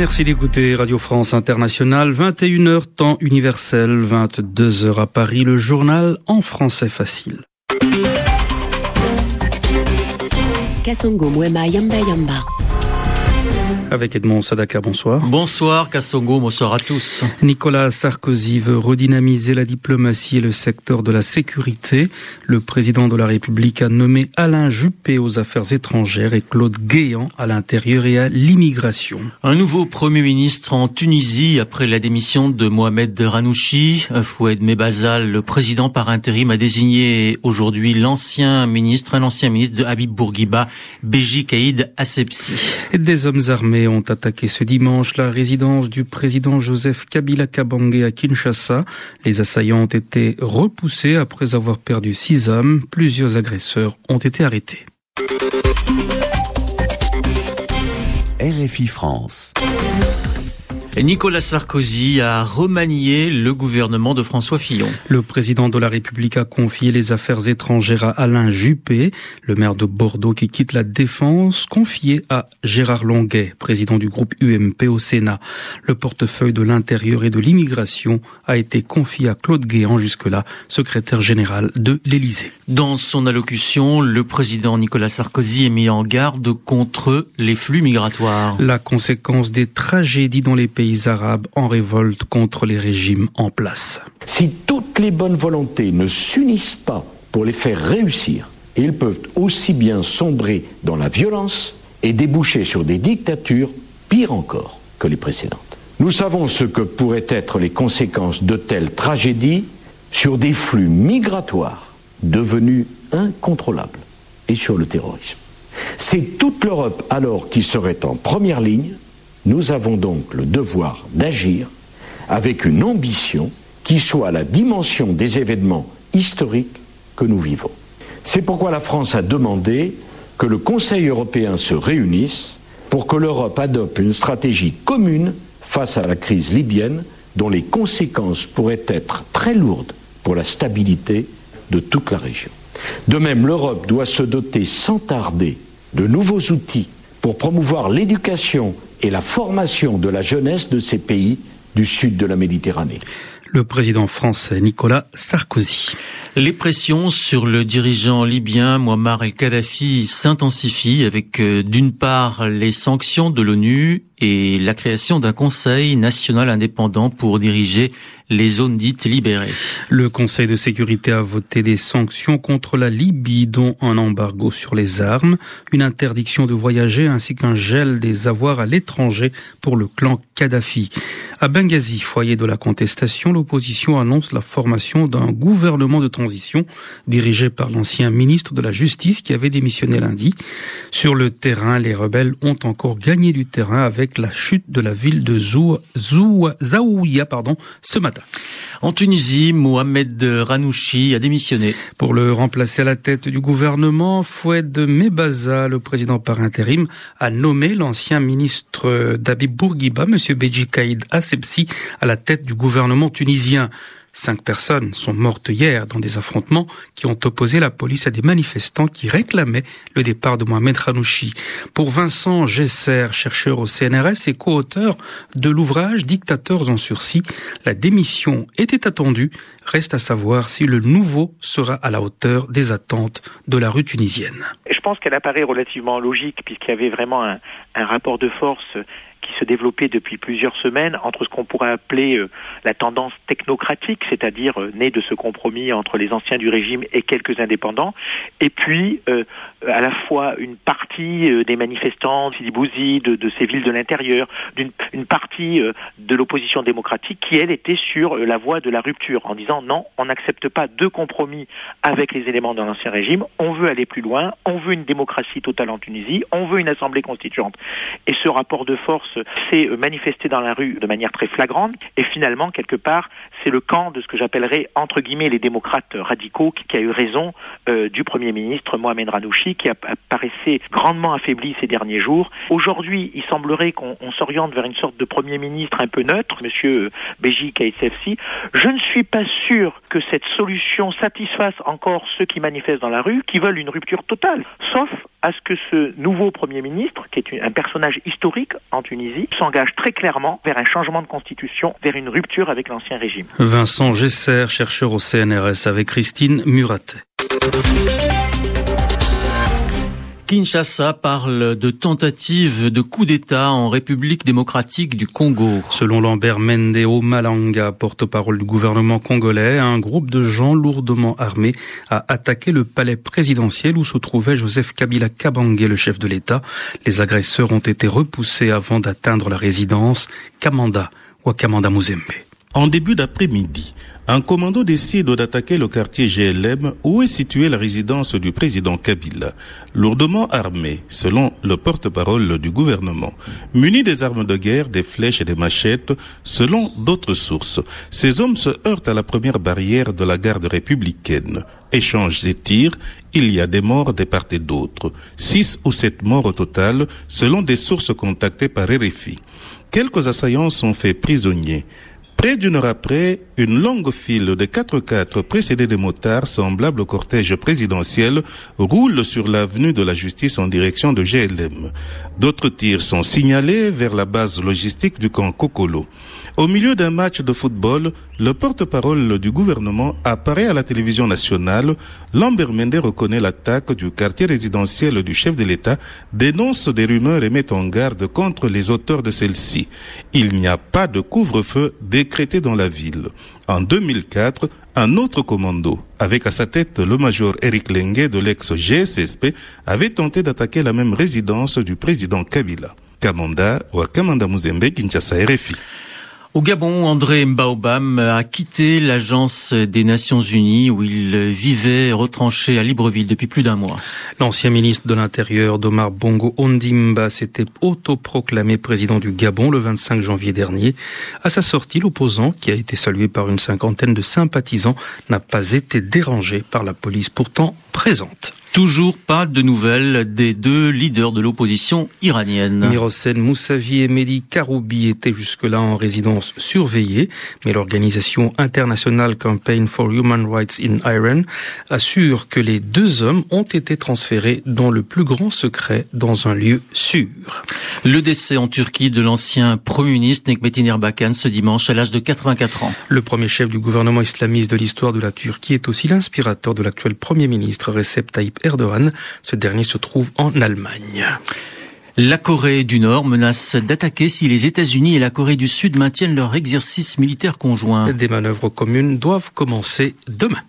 Merci d'écouter Radio France Internationale, 21h temps universel, 22h à Paris, le journal en français facile. Avec Edmond Sadaka, bonsoir. Bonsoir Kassongo, bonsoir à tous. Nicolas Sarkozy veut redynamiser la diplomatie et le secteur de la sécurité. Le président de la République a nommé Alain Juppé aux affaires étrangères et Claude Guéant à l'intérieur et à l'immigration. Un nouveau Premier ministre en Tunisie après la démission de Mohamed Ranouchi. Foued Mebazal, le président par intérim, a désigné aujourd'hui l'ancien ministre, un ancien ministre de Habib Bourguiba, Béji Kaïd Assepsi. Et des hommes armés ont attaqué ce dimanche la résidence du président Joseph Kabila Kabange à Kinshasa. Les assaillants ont été repoussés après avoir perdu six hommes. Plusieurs agresseurs ont été arrêtés. RFI France. Nicolas Sarkozy a remanié le gouvernement de François Fillon. Le président de la République a confié les affaires étrangères à Alain Juppé, le maire de Bordeaux qui quitte la défense, confié à Gérard Longuet, président du groupe UMP au Sénat. Le portefeuille de l'intérieur et de l'immigration a été confié à Claude Guéant, jusque-là secrétaire général de l'Élysée. Dans son allocution, le président Nicolas Sarkozy est mis en garde contre les flux migratoires. La conséquence des tragédies dans les pays arabes en révolte contre les régimes en place. Si toutes les bonnes volontés ne s'unissent pas pour les faire réussir, ils peuvent aussi bien sombrer dans la violence et déboucher sur des dictatures pires encore que les précédentes. Nous savons ce que pourraient être les conséquences de telles tragédies sur des flux migratoires devenus incontrôlables et sur le terrorisme. C'est toute l'Europe alors qui serait en première ligne nous avons donc le devoir d'agir avec une ambition qui soit la dimension des événements historiques que nous vivons. C'est pourquoi la France a demandé que le Conseil européen se réunisse pour que l'Europe adopte une stratégie commune face à la crise libyenne dont les conséquences pourraient être très lourdes pour la stabilité de toute la région. De même, l'Europe doit se doter sans tarder de nouveaux outils pour promouvoir l'éducation et la formation de la jeunesse de ces pays du sud de la Méditerranée. Le président français Nicolas Sarkozy. Les pressions sur le dirigeant libyen Muammar el-Kadhafi s'intensifient avec euh, d'une part les sanctions de l'ONU et la création d'un conseil national indépendant pour diriger les zones dites libérées. Le Conseil de sécurité a voté des sanctions contre la Libye, dont un embargo sur les armes, une interdiction de voyager ainsi qu'un gel des avoirs à l'étranger pour le clan Kadhafi. À Benghazi, foyer de la contestation, l'opposition annonce la formation d'un gouvernement de transition dirigé par l'ancien ministre de la Justice qui avait démissionné lundi. Sur le terrain, les rebelles ont encore gagné du terrain avec la chute de la ville de Zou, Zou, Zaouia pardon, ce matin. En Tunisie, Mohamed Ranouchi a démissionné. Pour le remplacer à la tête du gouvernement, Foued Mebaza, le président par intérim, a nommé l'ancien ministre d'Abib Bourguiba, M. Beji Kaïd Assebsi, à la tête du gouvernement tunisien. Cinq personnes sont mortes hier dans des affrontements qui ont opposé la police à des manifestants qui réclamaient le départ de Mohamed Ranouchi. Pour Vincent Gesser, chercheur au CNRS et co-auteur de l'ouvrage Dictateurs en sursis, la démission était attendue. Reste à savoir si le nouveau sera à la hauteur des attentes de la rue tunisienne. Pense qu'elle apparaît relativement logique puisqu'il y avait vraiment un, rapport de force qui se développait depuis plusieurs semaines entre ce qu'on pourrait appeler euh, la tendance technocratique, c'est-à-dire euh, née de ce compromis entre les anciens du régime et quelques indépendants, et puis euh, à la fois une partie des manifestants, Sidi Bouzi, de, ces villes de l'intérieur, d'une une partie de l'opposition démocratique qui, elle, était sur la voie de la rupture, en disant non, on n'accepte pas de compromis avec les éléments de l'ancien régime, on veut aller plus loin, on veut une démocratie totale en Tunisie, on veut une assemblée constituante. Et ce rapport de force s'est manifesté dans la rue de manière très flagrante, et finalement, quelque part, c'est le camp de ce que j'appellerais entre guillemets les démocrates radicaux qui, a eu raison euh, du Premier ministre Mohamed Ranouchi qui apparaissait grandement affaibli ces derniers jours. Aujourd'hui, il semblerait qu'on s'oriente vers une sorte de Premier ministre un peu neutre, Monsieur Béji Kaïsefsi. Je ne suis pas sûr que cette solution satisfasse encore ceux qui manifestent dans la rue, qui veulent une rupture totale, sauf à ce que ce nouveau Premier ministre, qui est un personnage historique en Tunisie, s'engage très clairement vers un changement de constitution, vers une rupture avec l'ancien régime. Vincent Gesser, chercheur au CNRS avec Christine Muratet. Kinshasa parle de tentative de coup d'État en République démocratique du Congo. Selon Lambert Mendeo Malanga, porte-parole du gouvernement congolais, un groupe de gens lourdement armés a attaqué le palais présidentiel où se trouvait Joseph Kabila Kabange, le chef de l'État. Les agresseurs ont été repoussés avant d'atteindre la résidence Kamanda ou Kamanda Muzembe. En début d'après-midi, un commando décide d'attaquer le quartier GLM où est située la résidence du président Kabila, lourdement armé, selon le porte-parole du gouvernement, muni des armes de guerre, des flèches et des machettes, selon d'autres sources. Ces hommes se heurtent à la première barrière de la garde républicaine. Échange et tirs, il y a des morts des part et d'autre. Six ou sept morts au total, selon des sources contactées par RFI. Quelques assaillants sont faits prisonniers. Près d'une heure après, une longue file de 4x4 précédée de motards semblables au cortège présidentiel roule sur l'avenue de la justice en direction de GLM. D'autres tirs sont signalés vers la base logistique du camp Kokolo. Au milieu d'un match de football, le porte-parole du gouvernement apparaît à la télévision nationale. Lambert Mende reconnaît l'attaque du quartier résidentiel du chef de l'État, dénonce des rumeurs et met en garde contre les auteurs de celles-ci. Il n'y a pas de couvre-feu décrété dans la ville. En 2004, un autre commando, avec à sa tête le major Eric Lengue de l'ex-GSSP, avait tenté d'attaquer la même résidence du président Kabila. Kamanda ou Kamanda Muzembe, Kinshasa RFI. Au Gabon, André Mbaobam a quitté l'agence des Nations Unies où il vivait retranché à Libreville depuis plus d'un mois. L'ancien ministre de l'Intérieur d'Omar Bongo Ondimba s'était autoproclamé président du Gabon le 25 janvier dernier. À sa sortie, l'opposant, qui a été salué par une cinquantaine de sympathisants, n'a pas été dérangé par la police pourtant présente. Toujours pas de nouvelles des deux leaders de l'opposition iranienne. Mirosen Moussavi et Mehdi Karoubi étaient jusque-là en résidence surveillée, mais l'organisation internationale Campaign for Human Rights in Iran assure que les deux hommes ont été transférés dans le plus grand secret dans un lieu sûr. Le décès en Turquie de l'ancien Premier ministre Nekmetin Erbakan ce dimanche à l'âge de 84 ans. Le premier chef du gouvernement islamiste de l'histoire de la Turquie est aussi l'inspirateur de l'actuel Premier ministre Recep Tayyip Erdogan. Ce dernier se trouve en Allemagne. La Corée du Nord menace d'attaquer si les États-Unis et la Corée du Sud maintiennent leur exercice militaire conjoint. Des manœuvres communes doivent commencer demain.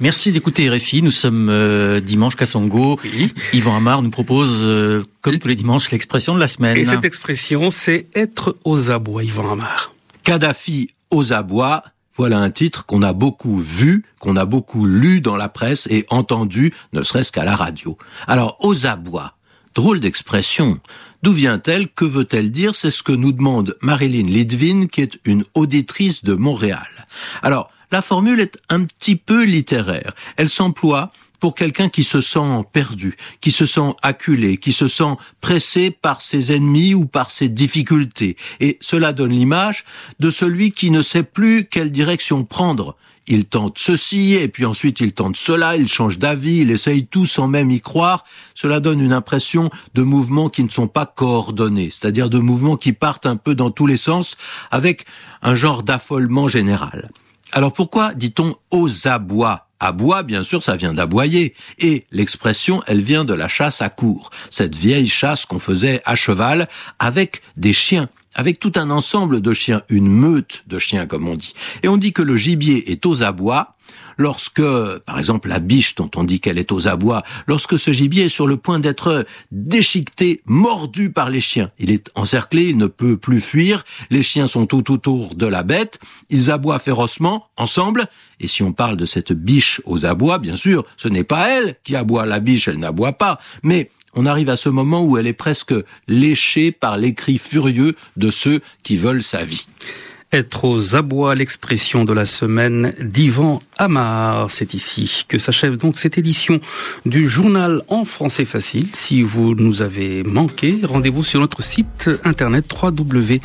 Merci d'écouter RFI. Nous sommes euh, dimanche Kassongo. Oui. Yvan Amar nous propose, euh, comme tous les dimanches, l'expression de la semaine. Et cette expression, c'est être aux abois, Yvan Amar. Kadhafi aux abois, voilà un titre qu'on a beaucoup vu, qu'on a beaucoup lu dans la presse et entendu, ne serait-ce qu'à la radio. Alors, aux abois, drôle d'expression. D'où vient-elle? Que veut-elle dire? C'est ce que nous demande Marilyn Lidvin, qui est une auditrice de Montréal. Alors, la formule est un petit peu littéraire. Elle s'emploie pour quelqu'un qui se sent perdu, qui se sent acculé, qui se sent pressé par ses ennemis ou par ses difficultés. Et cela donne l'image de celui qui ne sait plus quelle direction prendre. Il tente ceci, et puis ensuite il tente cela, il change d'avis, il essaye tout sans même y croire. Cela donne une impression de mouvements qui ne sont pas coordonnés, c'est-à-dire de mouvements qui partent un peu dans tous les sens, avec un genre d'affolement général. Alors pourquoi dit-on aux abois? Aboie, bien sûr, ça vient d'aboyer. Et l'expression, elle vient de la chasse à cour. Cette vieille chasse qu'on faisait à cheval avec des chiens avec tout un ensemble de chiens, une meute de chiens comme on dit. Et on dit que le gibier est aux abois lorsque, par exemple, la biche dont on dit qu'elle est aux abois, lorsque ce gibier est sur le point d'être déchiqueté, mordu par les chiens. Il est encerclé, il ne peut plus fuir, les chiens sont tout autour de la bête, ils aboient férocement, ensemble, et si on parle de cette biche aux abois, bien sûr, ce n'est pas elle qui aboie, la biche, elle n'aboie pas, mais on arrive à ce moment où elle est presque léchée par les cris furieux de ceux qui veulent sa vie. Être aux abois, l'expression de la semaine d'Ivan Amar. C'est ici que s'achève donc cette édition du journal en français facile. Si vous nous avez manqué, rendez-vous sur notre site internet www.rfi.fr.